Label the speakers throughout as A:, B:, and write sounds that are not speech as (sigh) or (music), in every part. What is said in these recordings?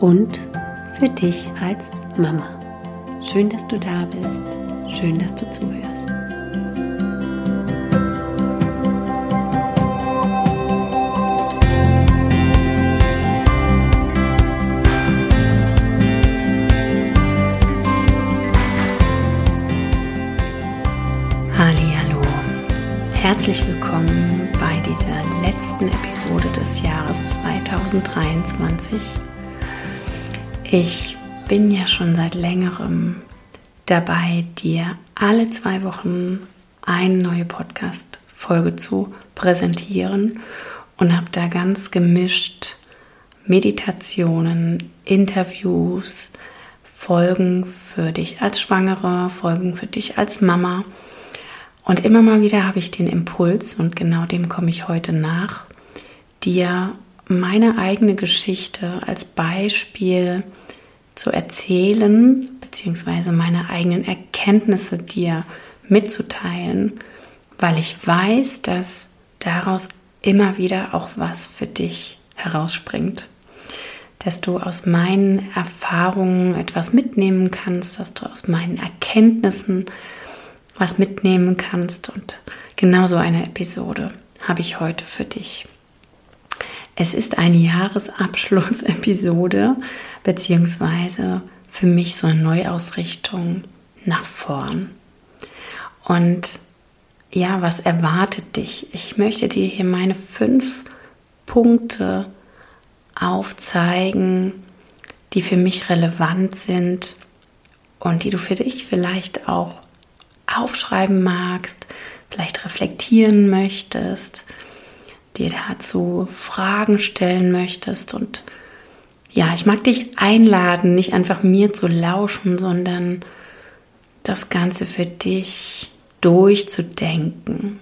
A: und für dich als Mama. Schön, dass du da bist. Schön, dass du zuhörst. Hallo, herzlich willkommen bei dieser letzten Episode des Jahres 2023. Ich bin ja schon seit längerem dabei, dir alle zwei Wochen eine neue Podcast-Folge zu präsentieren und habe da ganz gemischt Meditationen, Interviews, Folgen für dich als Schwangere, Folgen für dich als Mama. Und immer mal wieder habe ich den Impuls, und genau dem komme ich heute nach, dir meine eigene Geschichte als Beispiel zu erzählen, beziehungsweise meine eigenen Erkenntnisse dir mitzuteilen, weil ich weiß, dass daraus immer wieder auch was für dich herausspringt. Dass du aus meinen Erfahrungen etwas mitnehmen kannst, dass du aus meinen Erkenntnissen was mitnehmen kannst. Und genauso eine Episode habe ich heute für dich. Es ist eine Jahresabschlussepisode, beziehungsweise für mich so eine Neuausrichtung nach vorn. Und ja, was erwartet dich? Ich möchte dir hier meine fünf Punkte aufzeigen, die für mich relevant sind und die du für dich vielleicht auch aufschreiben magst, vielleicht reflektieren möchtest dir dazu Fragen stellen möchtest. Und ja, ich mag dich einladen, nicht einfach mir zu lauschen, sondern das Ganze für dich durchzudenken.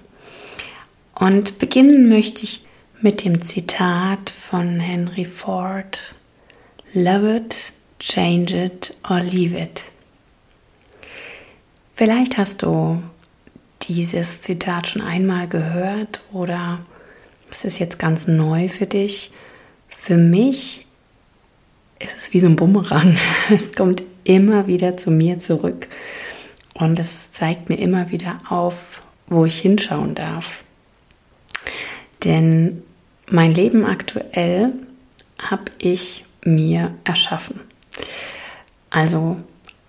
A: Und beginnen möchte ich mit dem Zitat von Henry Ford. Love it, change it or leave it. Vielleicht hast du dieses Zitat schon einmal gehört oder es ist jetzt ganz neu für dich. Für mich ist es wie so ein Bumerang. (laughs) Es kommt immer wieder zu mir zurück und es zeigt mir immer wieder auf, wo ich hinschauen darf. Denn mein Leben aktuell habe ich mir erschaffen. Also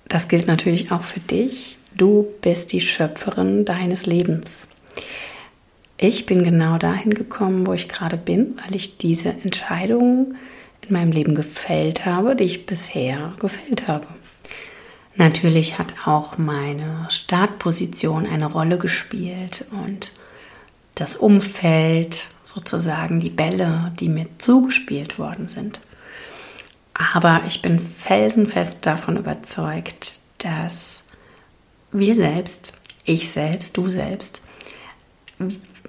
A: das gilt natürlich auch für dich. Du bist die Schöpferin deines Lebens. Ich bin genau dahin gekommen, wo ich gerade bin, weil ich diese Entscheidungen in meinem Leben gefällt habe, die ich bisher gefällt habe. Natürlich hat auch meine Startposition eine Rolle gespielt und das Umfeld, sozusagen die Bälle, die mir zugespielt worden sind. Aber ich bin felsenfest davon überzeugt, dass wir selbst, ich selbst, du selbst,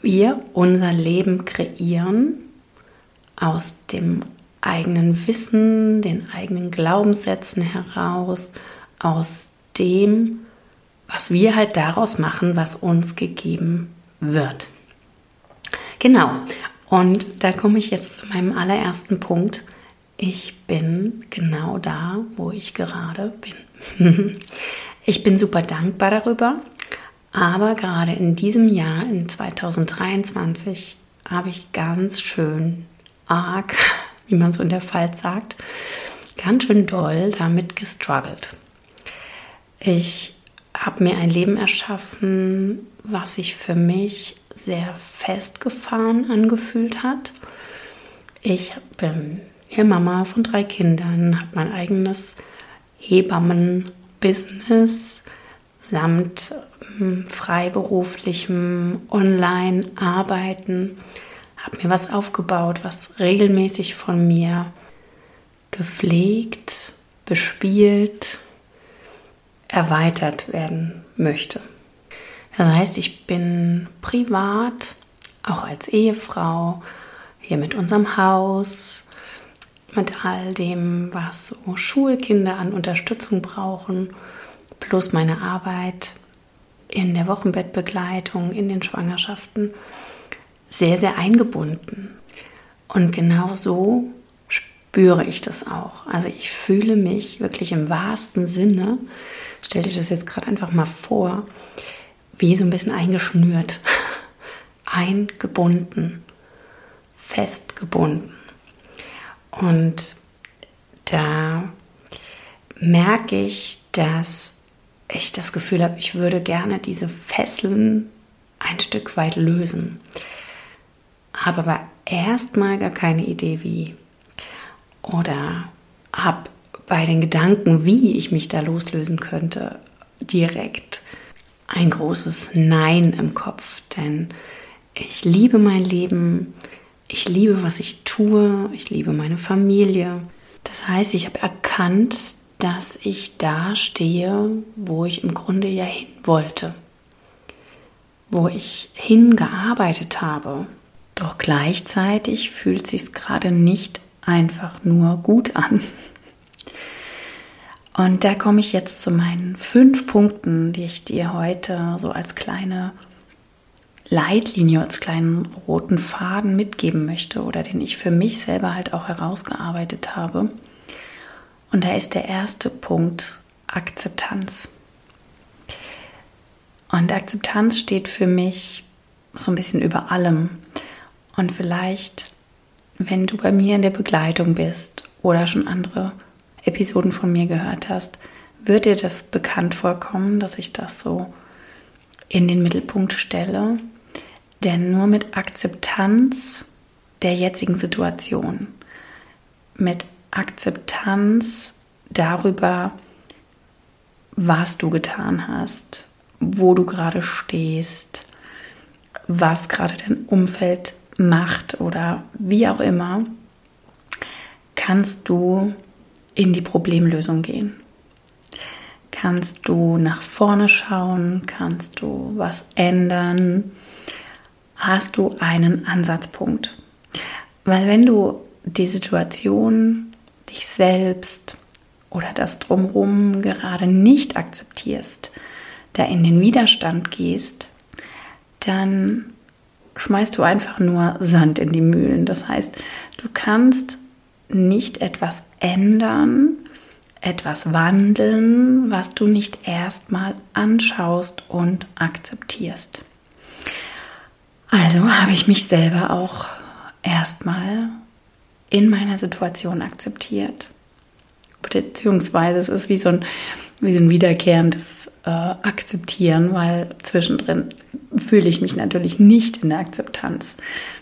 A: wir unser Leben kreieren aus dem eigenen Wissen, den eigenen Glaubenssätzen heraus, aus dem, was wir halt daraus machen, was uns gegeben wird. Genau, und da komme ich jetzt zu meinem allerersten Punkt. Ich bin genau da, wo ich gerade bin. (laughs) ich bin super dankbar darüber, aber gerade in diesem Jahr, in 2023, habe ich ganz schön arg, (laughs) wie man so in der Pfalz sagt, ganz schön doll damit gestruggelt. Ich habe mir ein Leben erschaffen, was sich für mich sehr festgefahren angefühlt hat. Ich bin hier Mama von drei Kindern, habe mein eigenes Hebammen-Business samt ähm, freiberuflichem Online-Arbeiten, habe mir was aufgebaut, was regelmäßig von mir gepflegt, bespielt, erweitert werden möchte. Das heißt, ich bin privat, auch als Ehefrau, hier mit unserem Haus, mit all dem, was so Schulkinder an Unterstützung brauchen, plus meine Arbeit in der Wochenbettbegleitung, in den Schwangerschaften, sehr, sehr eingebunden. Und genau so spüre ich das auch. Also ich fühle mich wirklich im wahrsten Sinne, stell dir das jetzt gerade einfach mal vor, wie so ein bisschen eingeschnürt, (laughs) eingebunden, festgebunden. Und da merke ich, dass ich das Gefühl habe, ich würde gerne diese Fesseln ein Stück weit lösen. Habe aber erstmal gar keine Idee, wie. Oder habe bei den Gedanken, wie ich mich da loslösen könnte, direkt ein großes Nein im Kopf, denn ich liebe mein Leben, ich liebe, was ich tue, ich liebe meine Familie. Das heißt, ich habe erkannt, dass ich da stehe, wo ich im Grunde ja hin wollte, wo ich hingearbeitet habe. Doch gleichzeitig fühlt sich gerade nicht einfach nur gut an. Und da komme ich jetzt zu meinen fünf Punkten, die ich dir heute so als kleine Leitlinie, als kleinen roten Faden mitgeben möchte oder den ich für mich selber halt auch herausgearbeitet habe. Und da ist der erste Punkt Akzeptanz. Und Akzeptanz steht für mich so ein bisschen über allem. Und vielleicht, wenn du bei mir in der Begleitung bist oder schon andere Episoden von mir gehört hast, wird dir das bekannt vorkommen, dass ich das so in den Mittelpunkt stelle. Denn nur mit Akzeptanz der jetzigen Situation, mit Akzeptanz darüber, was du getan hast, wo du gerade stehst, was gerade dein Umfeld macht oder wie auch immer, kannst du in die Problemlösung gehen. Kannst du nach vorne schauen? Kannst du was ändern? Hast du einen Ansatzpunkt? Weil wenn du die Situation, dich selbst oder das drumherum gerade nicht akzeptierst, da in den Widerstand gehst, dann schmeißt du einfach nur Sand in die Mühlen. Das heißt, du kannst nicht etwas ändern, etwas wandeln, was du nicht erstmal anschaust und akzeptierst. Also habe ich mich selber auch erstmal in meiner Situation akzeptiert. Beziehungsweise es ist wie so ein, wie so ein wiederkehrendes äh, Akzeptieren, weil zwischendrin fühle ich mich natürlich nicht in der Akzeptanz.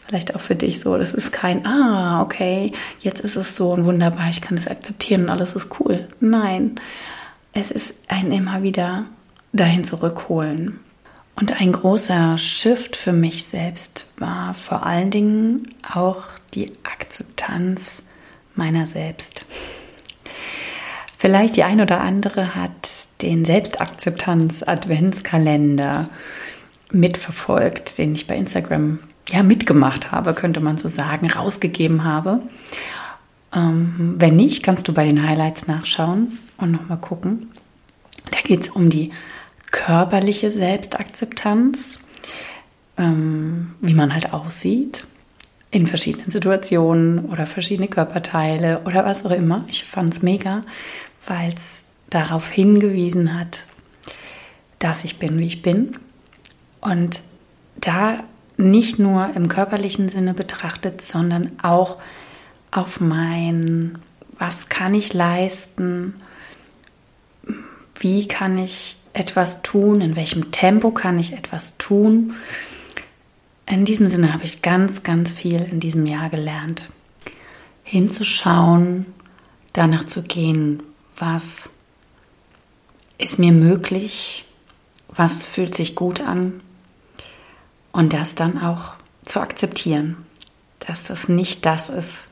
A: Vielleicht auch für dich so, das ist kein, ah, okay, jetzt ist es so und wunderbar, ich kann es akzeptieren und alles ist cool. Nein, es ist ein immer wieder dahin zurückholen. Und ein großer Shift für mich selbst war vor allen Dingen auch die Akzeptanz meiner selbst. Vielleicht die ein oder andere hat den Selbstakzeptanz-Adventskalender mitverfolgt, den ich bei Instagram ja mitgemacht habe, könnte man so sagen, rausgegeben habe. Ähm, wenn nicht, kannst du bei den Highlights nachschauen und nochmal gucken. Da geht es um die körperliche Selbstakzeptanz, ähm, wie man halt aussieht in verschiedenen Situationen oder verschiedene Körperteile oder was auch immer. Ich fand es mega, weil es darauf hingewiesen hat, dass ich bin, wie ich bin. Und da nicht nur im körperlichen Sinne betrachtet, sondern auch auf mein, was kann ich leisten, wie kann ich etwas tun, in welchem Tempo kann ich etwas tun. In diesem Sinne habe ich ganz, ganz viel in diesem Jahr gelernt. Hinzuschauen, danach zu gehen, was ist mir möglich, was fühlt sich gut an und das dann auch zu akzeptieren, dass das nicht das ist,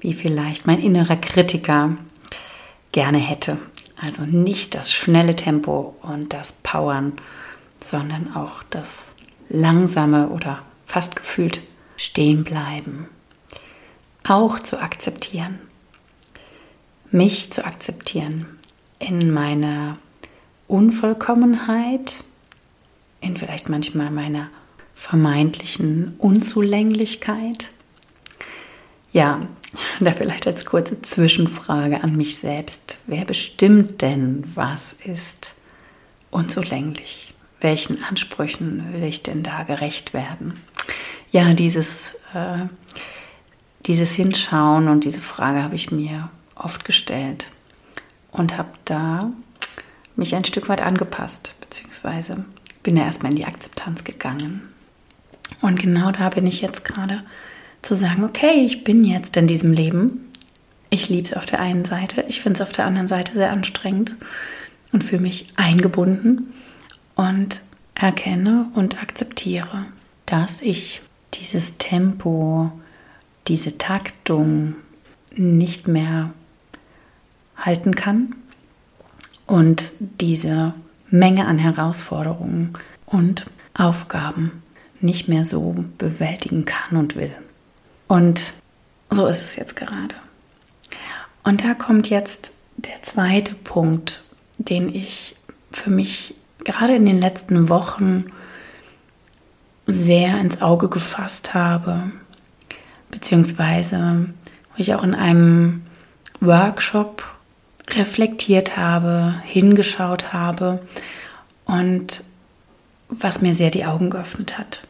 A: wie vielleicht mein innerer Kritiker gerne hätte. Also nicht das schnelle Tempo und das Powern, sondern auch das langsame oder fast gefühlt stehen bleiben. Auch zu akzeptieren. Mich zu akzeptieren in meiner Unvollkommenheit, in vielleicht manchmal meiner vermeintlichen Unzulänglichkeit. Ja, da vielleicht als kurze Zwischenfrage an mich selbst. Wer bestimmt denn, was ist unzulänglich? Welchen Ansprüchen will ich denn da gerecht werden? Ja, dieses, äh, dieses Hinschauen und diese Frage habe ich mir oft gestellt und habe da mich ein Stück weit angepasst, beziehungsweise bin ja erstmal in die Akzeptanz gegangen. Und genau da bin ich jetzt gerade zu sagen, okay, ich bin jetzt in diesem Leben. Ich liebe es auf der einen Seite, ich finde es auf der anderen Seite sehr anstrengend und fühle mich eingebunden und erkenne und akzeptiere, dass ich dieses Tempo, diese Taktung nicht mehr halten kann und diese Menge an Herausforderungen und Aufgaben nicht mehr so bewältigen kann und will. Und so ist es jetzt gerade. Und da kommt jetzt der zweite Punkt, den ich für mich gerade in den letzten Wochen sehr ins Auge gefasst habe, beziehungsweise wo ich auch in einem Workshop reflektiert habe, hingeschaut habe und was mir sehr die Augen geöffnet hat.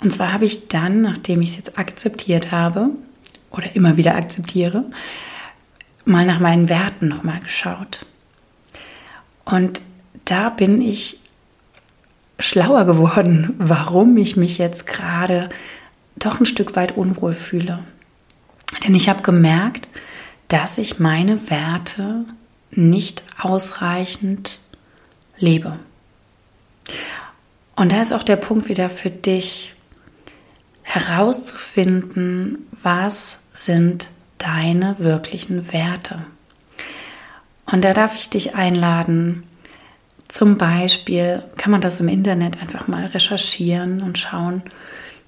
A: Und zwar habe ich dann, nachdem ich es jetzt akzeptiert habe oder immer wieder akzeptiere, mal nach meinen Werten nochmal geschaut. Und da bin ich schlauer geworden, (laughs) warum ich mich jetzt gerade doch ein Stück weit unwohl fühle. Denn ich habe gemerkt, dass ich meine Werte nicht ausreichend lebe. Und da ist auch der Punkt wieder für dich, herauszufinden, was sind deine wirklichen Werte. Und da darf ich dich einladen, zum Beispiel kann man das im Internet einfach mal recherchieren und schauen,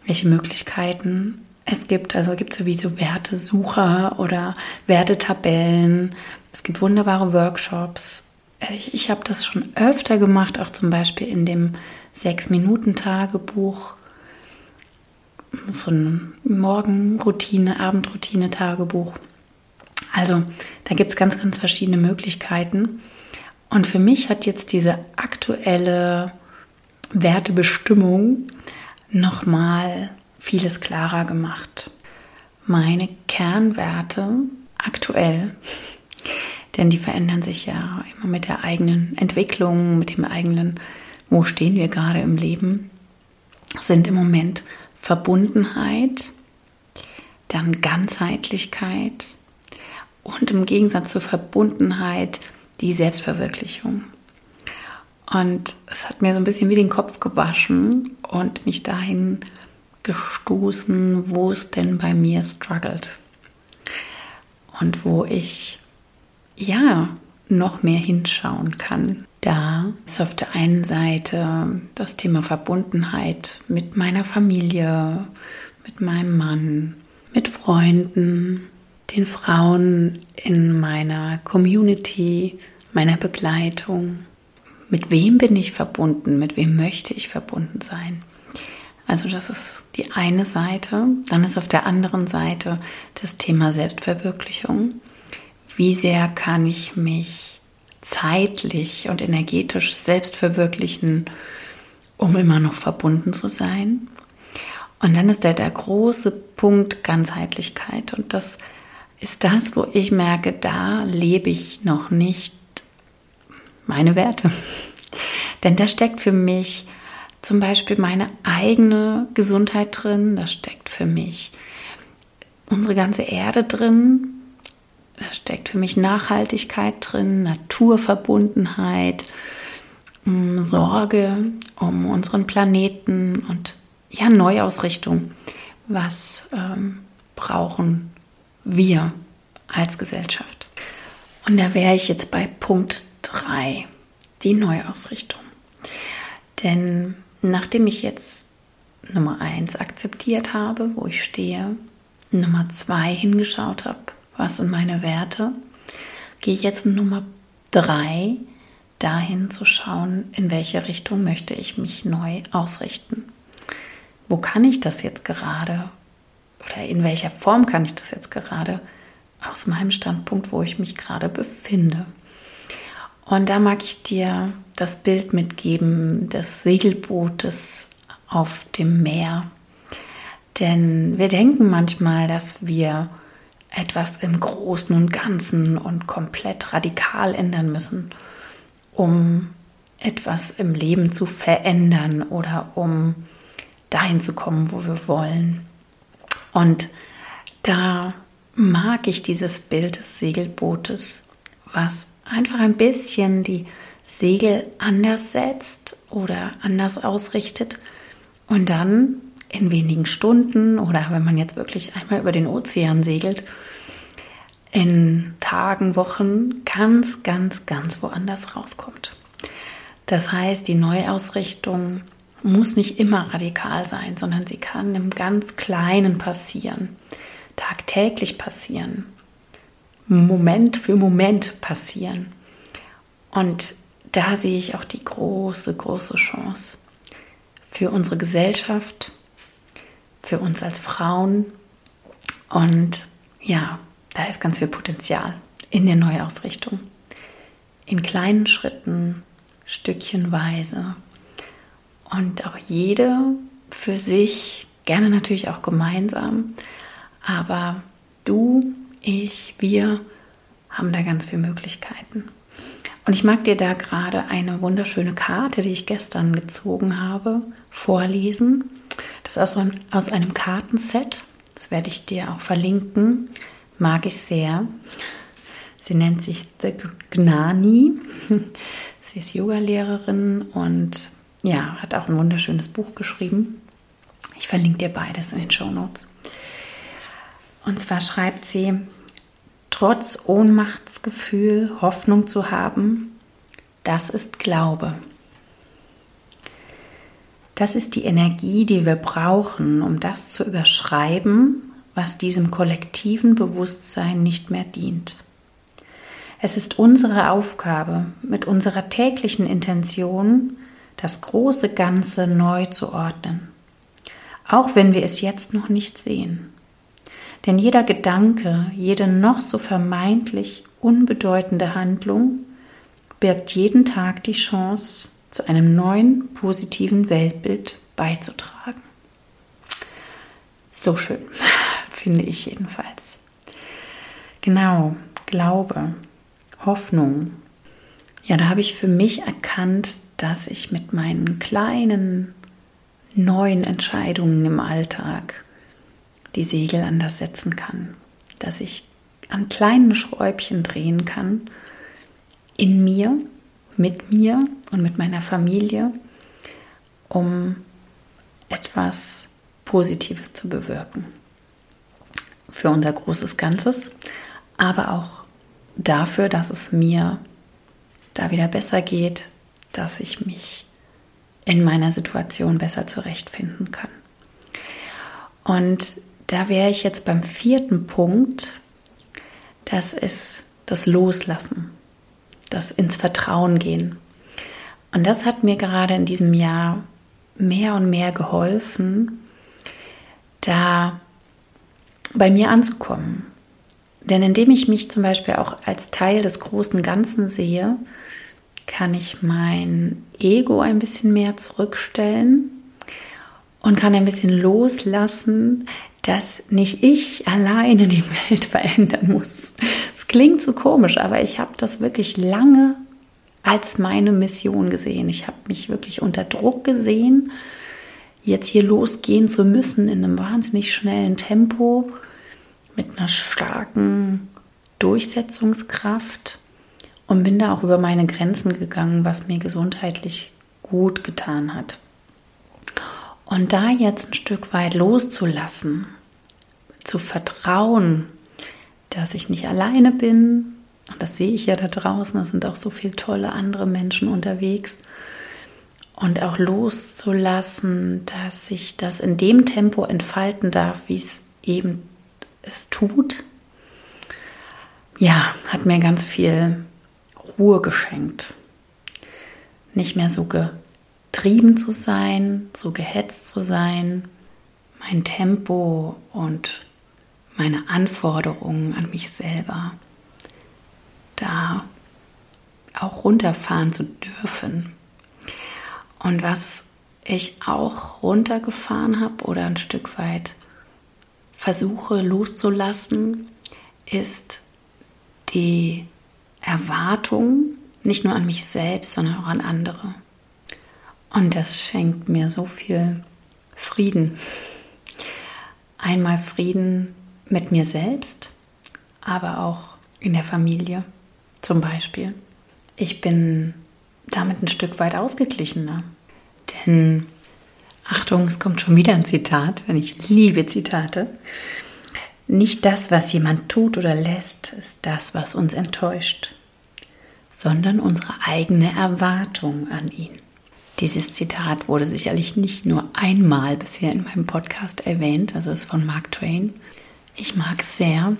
A: welche Möglichkeiten es gibt. Also es gibt sowieso Wertesucher oder Wertetabellen. Es gibt wunderbare Workshops. Ich, ich habe das schon öfter gemacht, auch zum Beispiel in dem Sechs-Minuten-Tagebuch so ein Morgenroutine, Abendroutine, Tagebuch. Also da gibt es ganz, ganz verschiedene Möglichkeiten. Und für mich hat jetzt diese aktuelle Wertebestimmung nochmal vieles klarer gemacht. Meine Kernwerte aktuell, (laughs) denn die verändern sich ja immer mit der eigenen Entwicklung, mit dem eigenen, wo stehen wir gerade im Leben, sind im Moment Verbundenheit, dann Ganzheitlichkeit und im Gegensatz zur Verbundenheit die Selbstverwirklichung. Und es hat mir so ein bisschen wie den Kopf gewaschen und mich dahin gestoßen, wo es denn bei mir struggelt. Und wo ich ja noch mehr hinschauen kann. Da ist auf der einen Seite das Thema Verbundenheit mit meiner Familie, mit meinem Mann, mit Freunden, den Frauen in meiner Community, meiner Begleitung. Mit wem bin ich verbunden? Mit wem möchte ich verbunden sein? Also das ist die eine Seite. Dann ist auf der anderen Seite das Thema Selbstverwirklichung. Wie sehr kann ich mich zeitlich und energetisch selbst verwirklichen, um immer noch verbunden zu sein. Und dann ist da der große Punkt Ganzheitlichkeit. Und das ist das, wo ich merke, da lebe ich noch nicht meine Werte. (laughs) Denn da steckt für mich zum Beispiel meine eigene Gesundheit drin, da steckt für mich unsere ganze Erde drin, da steckt für mich Nachhaltigkeit drin, Naturverbundenheit, mm, Sorge um unseren Planeten und ja, Neuausrichtung. Was ähm, brauchen wir als Gesellschaft. Und da wäre ich jetzt bei Punkt 3, die Neuausrichtung. Denn nachdem ich jetzt Nummer 1 akzeptiert habe, wo ich stehe, Nummer 2 hingeschaut habe, was sind meine Werte, gehe ich jetzt in Nummer 3 dahin zu schauen, in welche Richtung möchte ich mich neu ausrichten. Wo kann ich das jetzt gerade oder in welcher Form kann ich das jetzt gerade aus meinem Standpunkt, wo ich mich gerade befinde. Und da mag ich dir das Bild mitgeben des Segelbootes auf dem Meer. Denn wir denken manchmal, dass wir etwas im Großen und Ganzen und komplett radikal ändern müssen, um etwas im Leben zu verändern oder um dahin zu kommen, wo wir wollen. Und da mag ich dieses Bild des Segelbootes, was einfach ein bisschen die Segel anders setzt oder anders ausrichtet und dann in wenigen Stunden oder wenn man jetzt wirklich einmal über den Ozean segelt, in Tagen, Wochen ganz, ganz, ganz woanders rauskommt. Das heißt, die Neuausrichtung muss nicht immer radikal sein, sondern sie kann im ganz Kleinen passieren, tagtäglich passieren, Moment für Moment passieren. Und da sehe ich auch die große, große Chance für unsere Gesellschaft, für uns als Frauen. Und ja, da ist ganz viel Potenzial in der Neuausrichtung. In kleinen Schritten, stückchenweise. Und auch jede für sich, gerne natürlich auch gemeinsam. Aber du, ich, wir haben da ganz viele Möglichkeiten. Und ich mag dir da gerade eine wunderschöne Karte, die ich gestern gezogen habe, vorlesen. Ist aus einem Kartenset. Das werde ich dir auch verlinken. Mag ich sehr. Sie nennt sich The Gnani. (laughs) Sie ist Yogalehrerin und ja, hat auch ein wunderschönes Buch geschrieben. Ich verlinke dir beides in den Show Notes. Und zwar schreibt sie, trotz Ohnmachtsgefühl Hoffnung zu haben, das ist Glaube. Das ist die Energie, die wir brauchen, um das zu überschreiben, was diesem kollektiven Bewusstsein nicht mehr dient. Es ist unsere Aufgabe, mit unserer täglichen Intention das große Ganze neu zu ordnen, auch wenn wir es jetzt noch nicht sehen. Denn jeder Gedanke, jede noch so vermeintlich unbedeutende Handlung birgt jeden Tag die Chance, zu einem neuen positiven Weltbild beizutragen. So schön, (laughs) finde ich jedenfalls. Genau, Glaube, Hoffnung. Ja, da habe ich für mich erkannt, dass ich mit meinen kleinen neuen Entscheidungen im Alltag die Segel anders setzen kann, dass ich an kleinen Schräubchen drehen kann in mir, mit mir und mit meiner Familie, um etwas Positives zu bewirken. Für unser großes Ganzes, aber auch dafür, dass es mir da wieder besser geht, dass ich mich in meiner Situation besser zurechtfinden kann. Und da wäre ich jetzt beim vierten Punkt. Das ist das Loslassen, das ins Vertrauen gehen. Und das hat mir gerade in diesem Jahr mehr und mehr geholfen, da bei mir anzukommen. Denn indem ich mich zum Beispiel auch als Teil des großen Ganzen sehe, kann ich mein Ego ein bisschen mehr zurückstellen und kann ein bisschen loslassen, dass nicht ich alleine die Welt (laughs) verändern muss. Klingt so komisch, aber ich habe das wirklich lange als meine Mission gesehen. Ich habe mich wirklich unter Druck gesehen, jetzt hier losgehen zu müssen in einem wahnsinnig schnellen Tempo mit einer starken Durchsetzungskraft und bin da auch über meine Grenzen gegangen, was mir gesundheitlich gut getan hat. Und da jetzt ein Stück weit loszulassen, zu vertrauen, dass ich nicht alleine bin. Und das sehe ich ja da draußen. Da sind auch so viele tolle andere Menschen unterwegs. Und auch loszulassen, dass sich das in dem Tempo entfalten darf, wie es eben es tut. Ja, hat mir ganz viel Ruhe geschenkt. Nicht mehr so getrieben zu sein, so gehetzt zu sein, mein Tempo und meine Anforderungen an mich selber da auch runterfahren zu dürfen. Und was ich auch runtergefahren habe oder ein Stück weit versuche loszulassen, ist die Erwartung nicht nur an mich selbst, sondern auch an andere. Und das schenkt mir so viel Frieden. Einmal Frieden mit mir selbst, aber auch in der Familie zum Beispiel. Ich bin damit ein Stück weit ausgeglichener. Denn, Achtung, es kommt schon wieder ein Zitat, denn ich liebe Zitate. Nicht das, was jemand tut oder lässt, ist das, was uns enttäuscht, sondern unsere eigene Erwartung an ihn. Dieses Zitat wurde sicherlich nicht nur einmal bisher in meinem Podcast erwähnt, das ist von Mark Twain. Ich mag es sehr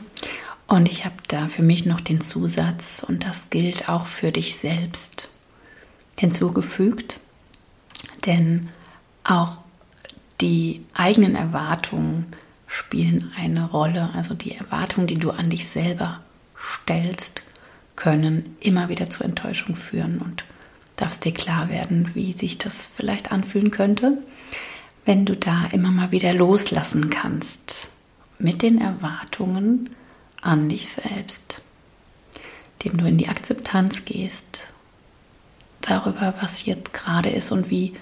A: und ich habe da für mich noch den Zusatz, und das gilt auch für dich selbst, hinzugefügt. Denn auch die eigenen Erwartungen spielen eine Rolle. Also die Erwartungen, die du an dich selber stellst, können immer wieder zur Enttäuschung führen und darfst dir klar werden, wie sich das vielleicht anfühlen könnte, wenn du da immer mal wieder loslassen kannst mit den Erwartungen an dich selbst, indem du in die Akzeptanz gehst darüber, was jetzt gerade ist und wie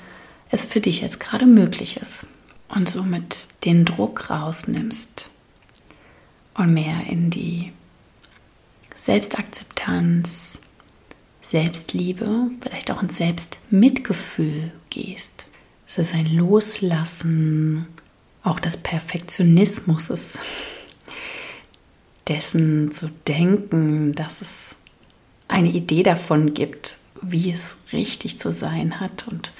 A: es für dich jetzt gerade möglich ist und somit den Druck rausnimmst und mehr in die Selbstakzeptanz, Selbstliebe, vielleicht auch ins Selbstmitgefühl gehst. Es ist ein Loslassen auch des Perfektionismus, dessen zu denken, dass es eine Idee davon gibt, wie es richtig zu sein hat und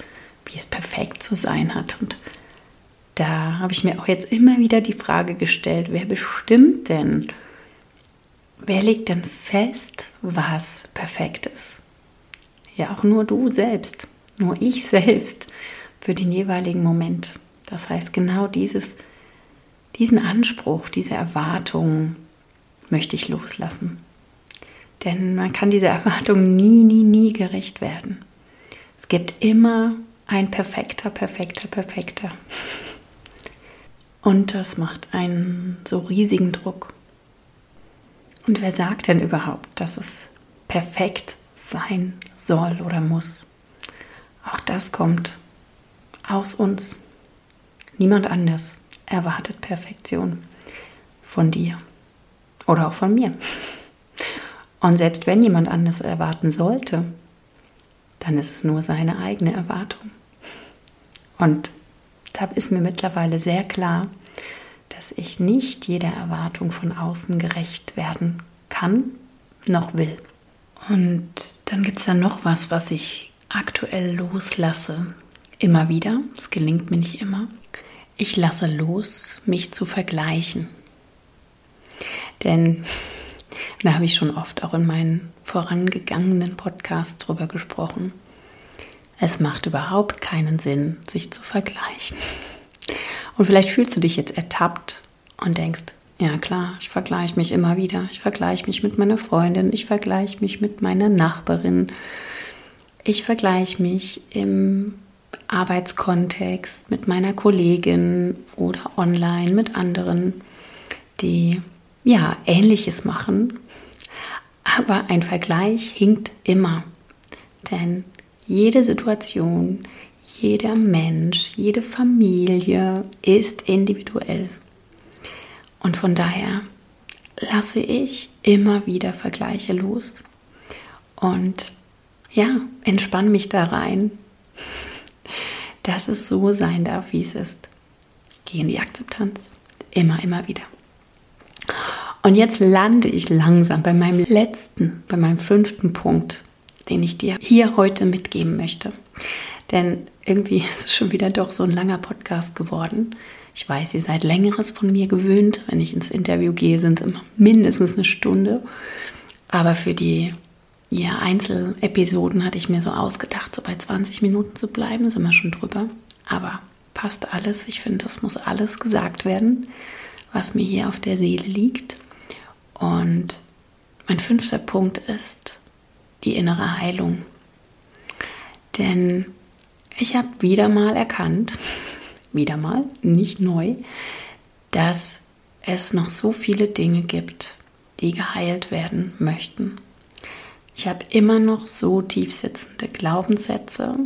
A: wie es perfekt zu sein hat. Und da habe ich mir auch jetzt immer wieder die Frage gestellt, wer bestimmt denn, wer legt denn fest, was perfekt ist? Ja, auch nur du selbst, nur ich selbst für den jeweiligen Moment. Das heißt, genau dieses, diesen Anspruch, diese Erwartung möchte ich loslassen. Denn man kann dieser (laughs) Erwartung nie, nie, nie gerecht werden. Es gibt immer ein perfekter, perfekter, perfekter. Und das macht einen so riesigen Druck. Und wer sagt denn überhaupt, dass es perfekt sein soll oder muss? Auch das kommt aus uns. Niemand anders erwartet Perfektion von dir oder auch von mir. Und selbst wenn jemand anders erwarten sollte, dann ist es nur seine eigene Erwartung. Und da ist mir mittlerweile sehr klar, dass ich nicht jeder Erwartung von außen gerecht werden kann, noch will. Und dann gibt es da noch was, was ich aktuell loslasse. Immer wieder, es gelingt mir nicht immer. Ich lasse los, mich zu vergleichen. Denn (laughs) da habe ich schon oft auch in meinen vorangegangenen Podcasts drüber gesprochen. Es macht überhaupt keinen Sinn, sich zu vergleichen. (laughs) Und vielleicht fühlst du dich jetzt ertappt und denkst, ja klar, ich vergleiche mich immer wieder. Ich vergleiche mich mit meiner Freundin, ich vergleiche mich mit meiner Nachbarin, ich vergleiche mich im Arbeitskontext mit meiner Kollegin oder online mit anderen, die ja ähnliches machen. Aber ein Vergleich hinkt immer. Denn jede Situation, jeder Mensch, jede Familie ist individuell. Und von daher lasse ich immer wieder Vergleiche los und ja, entspanne mich da rein dass es so sein darf, wie es ist. Geh in die Akzeptanz. Immer, immer wieder. Und jetzt lande ich langsam bei meinem letzten, bei meinem fünften Punkt, den ich dir hier heute mitgeben möchte. Denn irgendwie (laughs) ist es schon wieder doch so ein langer Podcast geworden. Ich weiß, ihr seid längeres von mir gewöhnt. Wenn ich ins Interview gehe, sind es mindestens eine Stunde. Aber für die ja, Einzelepisoden hatte ich mir so ausgedacht, so bei 20 Minuten zu bleiben, sind wir schon drüber. Aber passt alles. Ich finde, das muss alles gesagt werden, was mir hier auf der Seele liegt. Und mein fünfter Punkt ist die innere Heilung. Denn ich habe wieder mal erkannt, (laughs) wieder mal, nicht neu, dass es noch so viele Dinge gibt, die geheilt werden möchten. Ich habe immer noch so tief sitzende Glaubenssätze,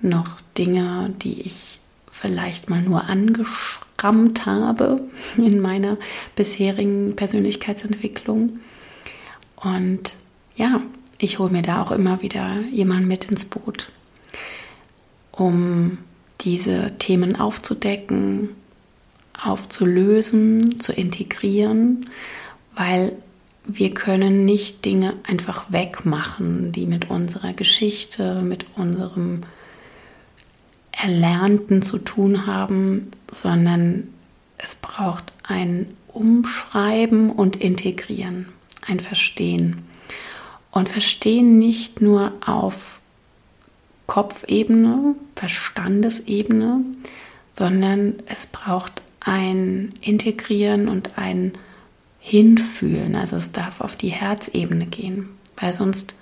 A: noch Dinge, die ich vielleicht mal nur angeschrammt habe (laughs) in meiner bisherigen Persönlichkeitsentwicklung. Und ja, ich hole mir da auch immer wieder jemanden mit ins Boot, um diese Themen aufzudecken, aufzulösen, zu integrieren, weil wir können nicht Dinge einfach wegmachen, die mit unserer Geschichte, mit unserem Erlernten zu tun haben, sondern es braucht ein Umschreiben und Integrieren, ein Verstehen. Und Verstehen nicht nur auf Kopfebene, Verstandesebene, sondern es braucht ein Integrieren und ein Hinfühlen. Also es darf auf die Herzebene gehen, weil sonst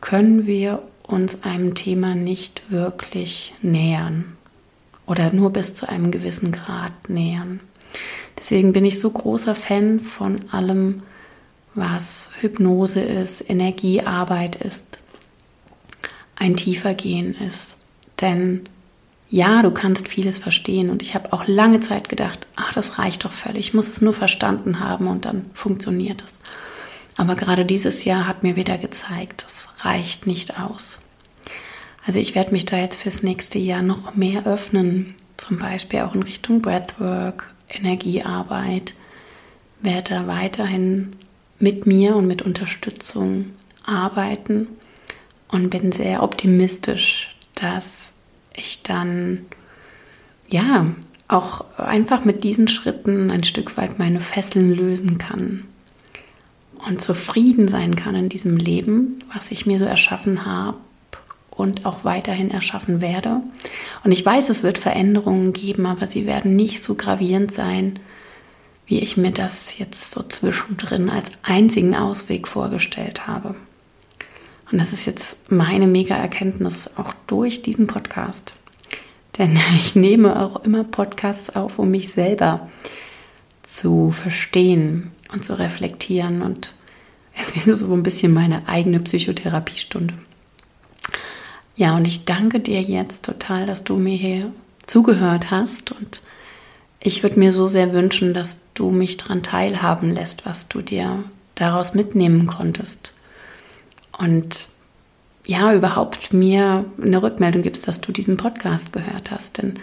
A: können wir uns einem Thema nicht wirklich nähern oder nur bis zu einem gewissen Grad nähern. Deswegen bin ich so großer Fan von allem, was Hypnose ist, Energiearbeit ist, ein tiefer Gehen ist. Denn ja, du kannst vieles verstehen und ich habe auch lange Zeit gedacht, ach, das reicht doch völlig, ich muss es nur verstanden haben und dann funktioniert es. Aber gerade dieses Jahr hat mir wieder gezeigt, das reicht nicht aus. Also ich werde mich da jetzt fürs nächste Jahr noch mehr öffnen, zum Beispiel auch in Richtung Breathwork, Energiearbeit, werde da weiterhin mit mir und mit Unterstützung arbeiten und bin sehr optimistisch, dass ich dann ja auch einfach mit diesen Schritten ein Stück weit meine Fesseln lösen kann und zufrieden sein kann in diesem Leben, was ich mir so erschaffen habe und auch weiterhin erschaffen werde. Und ich weiß, es wird Veränderungen geben, aber sie werden nicht so gravierend sein, wie ich mir das jetzt so zwischendrin als einzigen Ausweg vorgestellt habe. Und das ist jetzt meine mega Erkenntnis auch durch diesen Podcast. Denn (laughs) ich nehme auch immer Podcasts auf, um mich selber zu verstehen und zu reflektieren. Und es ist so ein bisschen meine eigene Psychotherapiestunde. Ja, und ich danke dir jetzt total, dass du mir hier zugehört hast. Und ich würde mir so sehr wünschen, dass du mich daran teilhaben lässt, was du dir daraus mitnehmen konntest und ja, überhaupt mir eine Rückmeldung gibst, dass du diesen Podcast gehört hast. Denn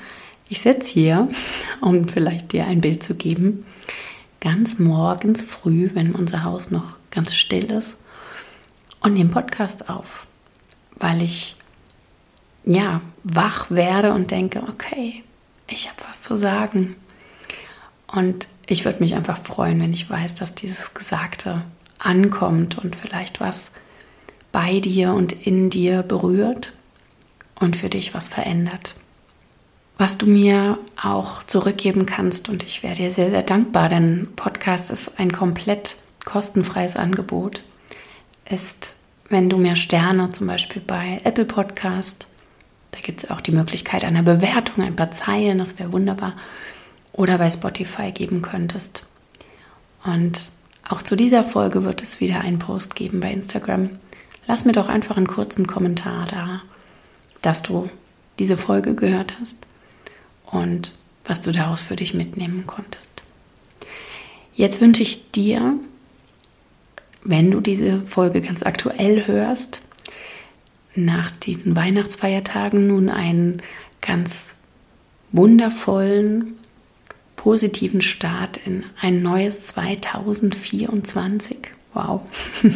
A: ich sitze hier, um vielleicht dir ein Bild zu geben, ganz morgens früh, wenn unser Haus noch ganz still ist, und nehme Podcast auf, weil ich ja wach werde und denke, okay, ich habe was zu sagen. Und ich würde mich einfach freuen, wenn ich weiß, dass dieses Gesagte ankommt und vielleicht was bei dir und in dir berührt und für dich was verändert. Was du mir auch zurückgeben kannst, und ich wäre dir sehr, sehr dankbar, denn Podcast ist ein komplett kostenfreies Angebot, ist, wenn du mir Sterne zum Beispiel bei Apple Podcast, da gibt es auch die Möglichkeit einer Bewertung, ein paar Zeilen, das wäre wunderbar, oder bei Spotify geben könntest. Und auch zu dieser Folge wird es wieder einen Post geben bei Instagram, lass mir doch einfach einen kurzen Kommentar da, dass du diese Folge gehört hast und was du daraus für dich mitnehmen konntest. Jetzt wünsche ich dir, wenn du diese Folge ganz aktuell hörst, nach diesen Weihnachtsfeiertagen nun einen ganz wundervollen, positiven Start in ein neues 2024. Wow. (laughs)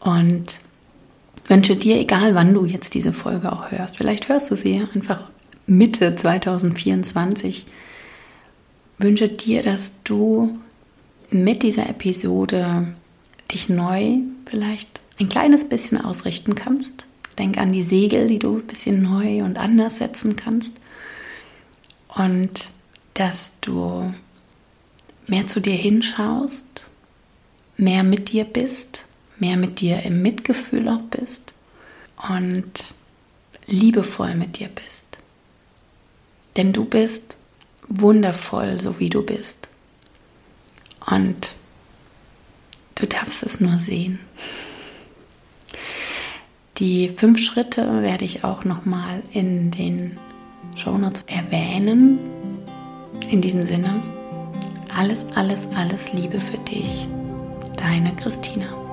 A: Und wünsche dir, egal wann du jetzt diese Folge auch hörst, vielleicht hörst du sie einfach Mitte 2024, wünsche dir, dass du mit dieser Episode dich neu vielleicht ein kleines bisschen ausrichten kannst. Denk an die Segel, die du ein bisschen neu und anders setzen kannst. Und dass du mehr zu dir hinschaust, mehr mit dir bist, mehr mit dir im Mitgefühl auch bist und liebevoll mit dir bist. Denn du bist wundervoll, so wie du bist. Und du darfst es nur sehen. Die fünf Schritte werde ich auch nochmal in den Shownotes erwähnen. In diesem Sinne, alles, alles, alles Liebe für dich. Deine Christina.